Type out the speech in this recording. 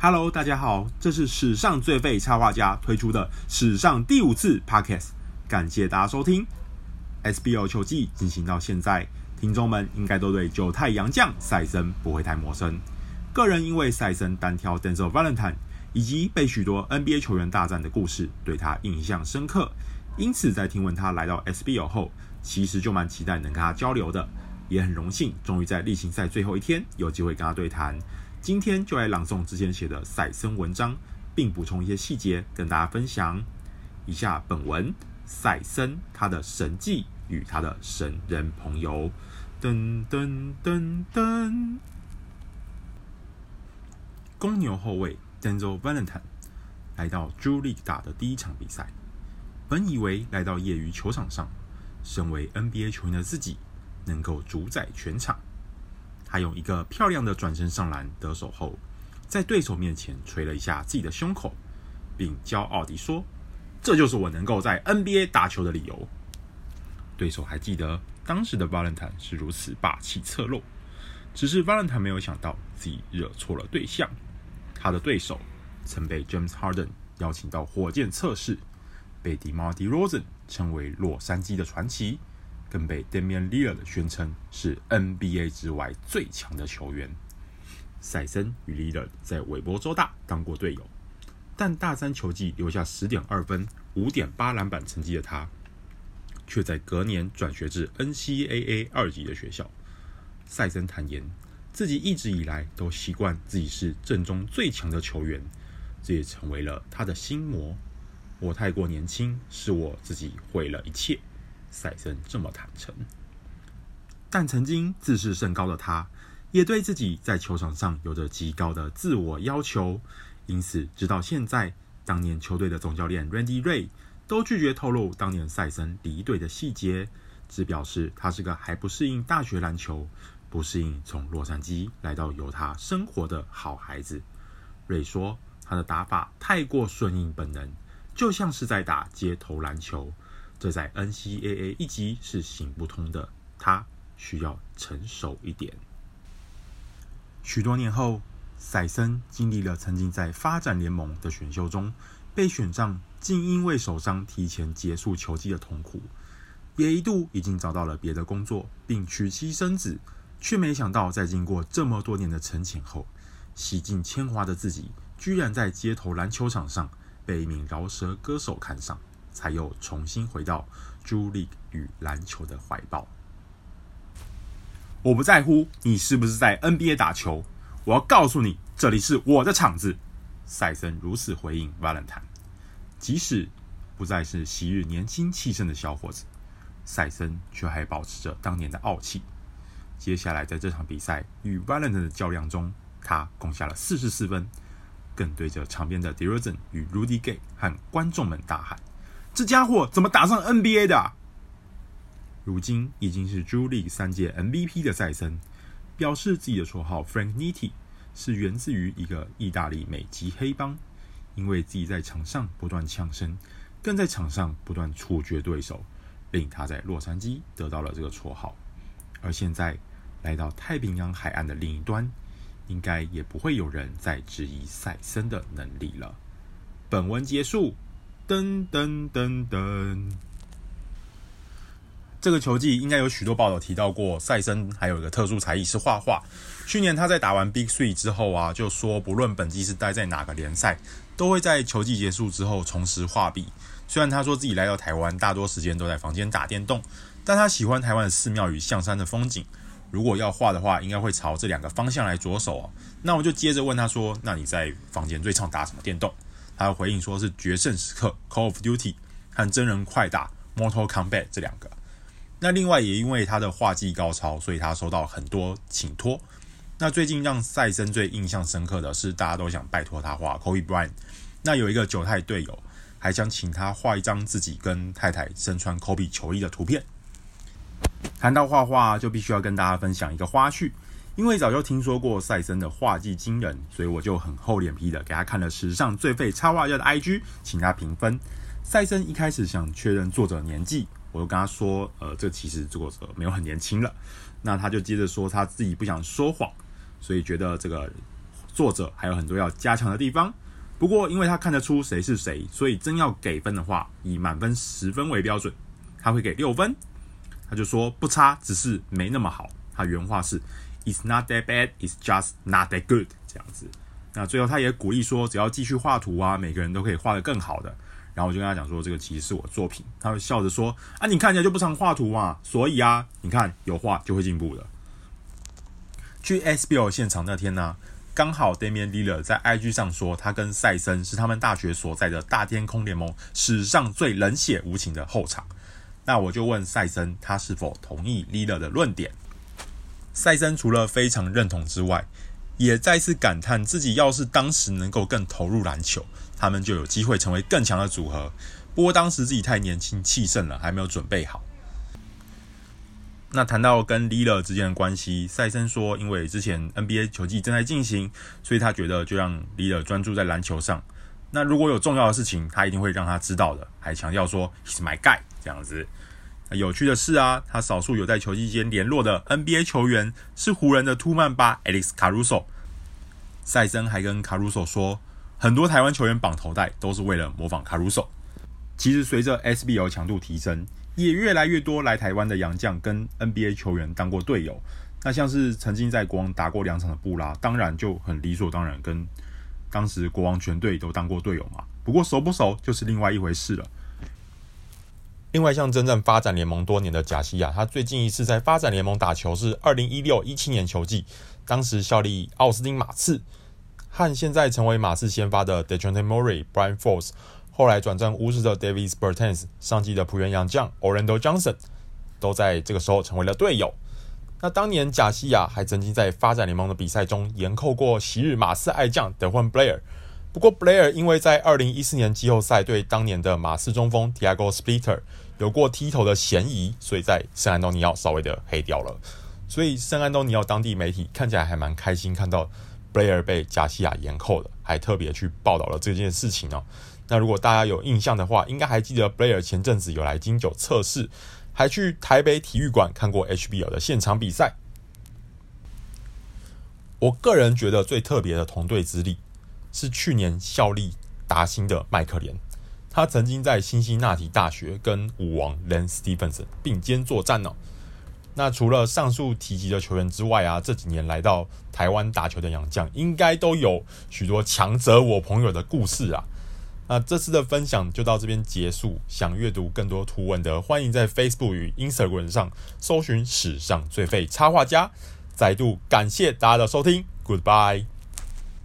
Hello，大家好，这是史上最废插画家推出的史上第五次 Podcast，感谢大家收听。SBL 球季进行到现在，听众们应该都对九太洋将赛森不会太陌生。个人因为赛森单挑 Denzel Valentine 以及被许多 NBA 球员大战的故事，对他印象深刻，因此在听闻他来到 SBL 后，其实就蛮期待能跟他交流的，也很荣幸，终于在例行赛最后一天有机会跟他对谈。今天就来朗诵之前写的赛森文章，并补充一些细节跟大家分享。以下本文：赛森他的神迹与他的神人朋友。噔噔噔噔。公牛后卫 Denzel Valentine 来到 Drew League 打的第一场比赛，本以为来到业余球场上，身为 NBA 球员的自己能够主宰全场。他用一个漂亮的转身上篮得手后，在对手面前捶了一下自己的胸口，并骄傲地说：“这就是我能够在 NBA 打球的理由。”对手还记得当时的 Valentin 是如此霸气侧漏，只是 Valentin 没有想到自己惹错了对象。他的对手曾被 James Harden 邀请到火箭测试，被 DeMar DeRozan 称为洛杉矶的传奇。更被 Damian Lillard 宣称是 NBA 之外最强的球员。赛森与 Lillard 在韦伯州大当过队友，但大三球季留下十点二分、五点八篮板成绩的他，却在隔年转学至 NCAA 二级的学校。赛森坦言，自己一直以来都习惯自己是阵中最强的球员，这也成为了他的心魔。我太过年轻，是我自己毁了一切。赛森这么坦诚，但曾经自视甚高的他，也对自己在球场上有着极高的自我要求。因此，直到现在，当年球队的总教练 Randy Ray 都拒绝透露当年赛森离队的细节，只表示他是个还不适应大学篮球、不适应从洛杉矶来到犹他生活的好孩子。瑞说，他的打法太过顺应本能，就像是在打街头篮球。这在 NCAA 一级是行不通的，他需要成熟一点。许多年后，赛森经历了曾经在发展联盟的选秀中被选上，竟因为受伤提前结束球季的痛苦，也一度已经找到了别的工作，并娶妻生子，却没想到在经过这么多年的沉潜后，洗尽铅华的自己，居然在街头篮球场上被一名饶舌歌手看上。才又重新回到朱莉与篮球的怀抱。我不在乎你是不是在 NBA 打球，我要告诉你，这里是我的场子。赛森如此回应 Valentine。即使不再是昔日年轻气盛的小伙子，赛森却还保持着当年的傲气。接下来在这场比赛与 Valentine 的较量中，他攻下了四十四分，更对着场边的 DeRozan 与 Rudy Gay 和观众们大喊。这家伙怎么打上 NBA 的？如今已经是 Drew League 三届 MVP 的赛森，表示自己的绰号 Frank Nitti 是源自于一个意大利美籍黑帮，因为自己在场上不断呛声，更在场上不断处决对手，令他在洛杉矶得到了这个绰号。而现在来到太平洋海岸的另一端，应该也不会有人再质疑赛森的能力了。本文结束。噔噔噔噔！这个球季应该有许多报道提到过，赛森还有一个特殊才艺是画画。去年他在打完 Big Three 之后啊，就说不论本季是待在哪个联赛，都会在球季结束之后重拾画笔。虽然他说自己来到台湾，大多时间都在房间打电动，但他喜欢台湾的寺庙与象山的风景。如果要画的话，应该会朝这两个方向来着手哦。那我就接着问他说：“那你在房间最常打什么电动？”他回应说是《决胜时刻》（Call of Duty） 和真人快打《Mortal Kombat》这两个。那另外也因为他的画技高超，所以他收到很多请托。那最近让赛森最印象深刻的是，大家都想拜托他画 Kobe Bryant。那有一个九太队友还想请他画一张自己跟太太身穿 Kobe 球衣的图片。谈到画画，就必须要跟大家分享一个花絮。因为早就听说过赛森的画技惊人，所以我就很厚脸皮的给他看了史上最废插画家的 IG，请他评分。赛森一开始想确认作者年纪，我就跟他说，呃，这其实作者没有很年轻了。那他就接着说他自己不想说谎，所以觉得这个作者还有很多要加强的地方。不过，因为他看得出谁是谁，所以真要给分的话，以满分十分为标准，他会给六分。他就说不差，只是没那么好。他原话是 "It's not that bad, it's just not that good" 这样子。那最后他也鼓励说，只要继续画图啊，每个人都可以画得更好的。然后我就跟他讲说，这个其实是我作品。他会笑着说啊，你看起来就不常画图嘛，所以啊，你看有画就会进步的。去 SBL 现场那天呢，刚好 Damian Lillard 在 IG 上说，他跟赛森是他们大学所在的大天空联盟史上最冷血无情的后场。那我就问赛森，他是否同意 Lillard 的论点？赛森除了非常认同之外，也再次感叹自己要是当时能够更投入篮球，他们就有机会成为更强的组合。不过当时自己太年轻气盛了，还没有准备好。那谈到跟李乐之间的关系，赛森说，因为之前 NBA 球季正在进行，所以他觉得就让李乐专注在篮球上。那如果有重要的事情，他一定会让他知道的，还强调说 He's my guy 这样子。有趣的是啊，他少数有在球季间联络的 NBA 球员是湖人的突曼巴 Alex Caruso。赛森还跟 Caruso 说，很多台湾球员绑头带都是为了模仿 Caruso。其实随着 SBL 强度提升。也越来越多来台湾的洋将跟 NBA 球员当过队友，那像是曾经在国王打过两场的布拉，当然就很理所当然跟当时国王全队都当过队友嘛。不过熟不熟就是另外一回事了。另外，像真正发展联盟多年的贾西亚，他最近一次在发展联盟打球是二零一六一七年球季，当时效力奥斯汀马刺，和现在成为马刺先发的 Dejounte Murray、Brian Force，。后来转战巫师的 Davis Bertans，上季的璞园洋将 Orlando Johnson，都在这个时候成为了队友。那当年贾西亚还曾经在发展联盟的比赛中严扣过昔日马刺爱将 Delvin Blair。不过 Blair 因为在二零一四年季后赛对当年的马刺中锋 Tiago Splitter 有过踢头的嫌疑，所以在圣安东尼奥稍微的黑掉了。所以圣安东尼奥当地媒体看起来还蛮开心，看到 Blair 被加西亚严扣的，还特别去报道了这件事情哦。那如果大家有印象的话，应该还记得 Blair 前阵子有来金九测试，还去台北体育馆看过 HBL 的现场比赛。我个人觉得最特别的同队之力是去年效力达欣的麦克连，他曾经在辛辛那提大学跟舞王 l a n Stephenson 并肩作战呢。那除了上述提及的球员之外啊，这几年来到台湾打球的洋将，应该都有许多强者我朋友的故事啊。那这次的分享就到这边结束。想阅读更多图文的，欢迎在 Facebook 与 Instagram 上搜寻“史上最废插画家”。再度感谢大家的收听，Goodbye。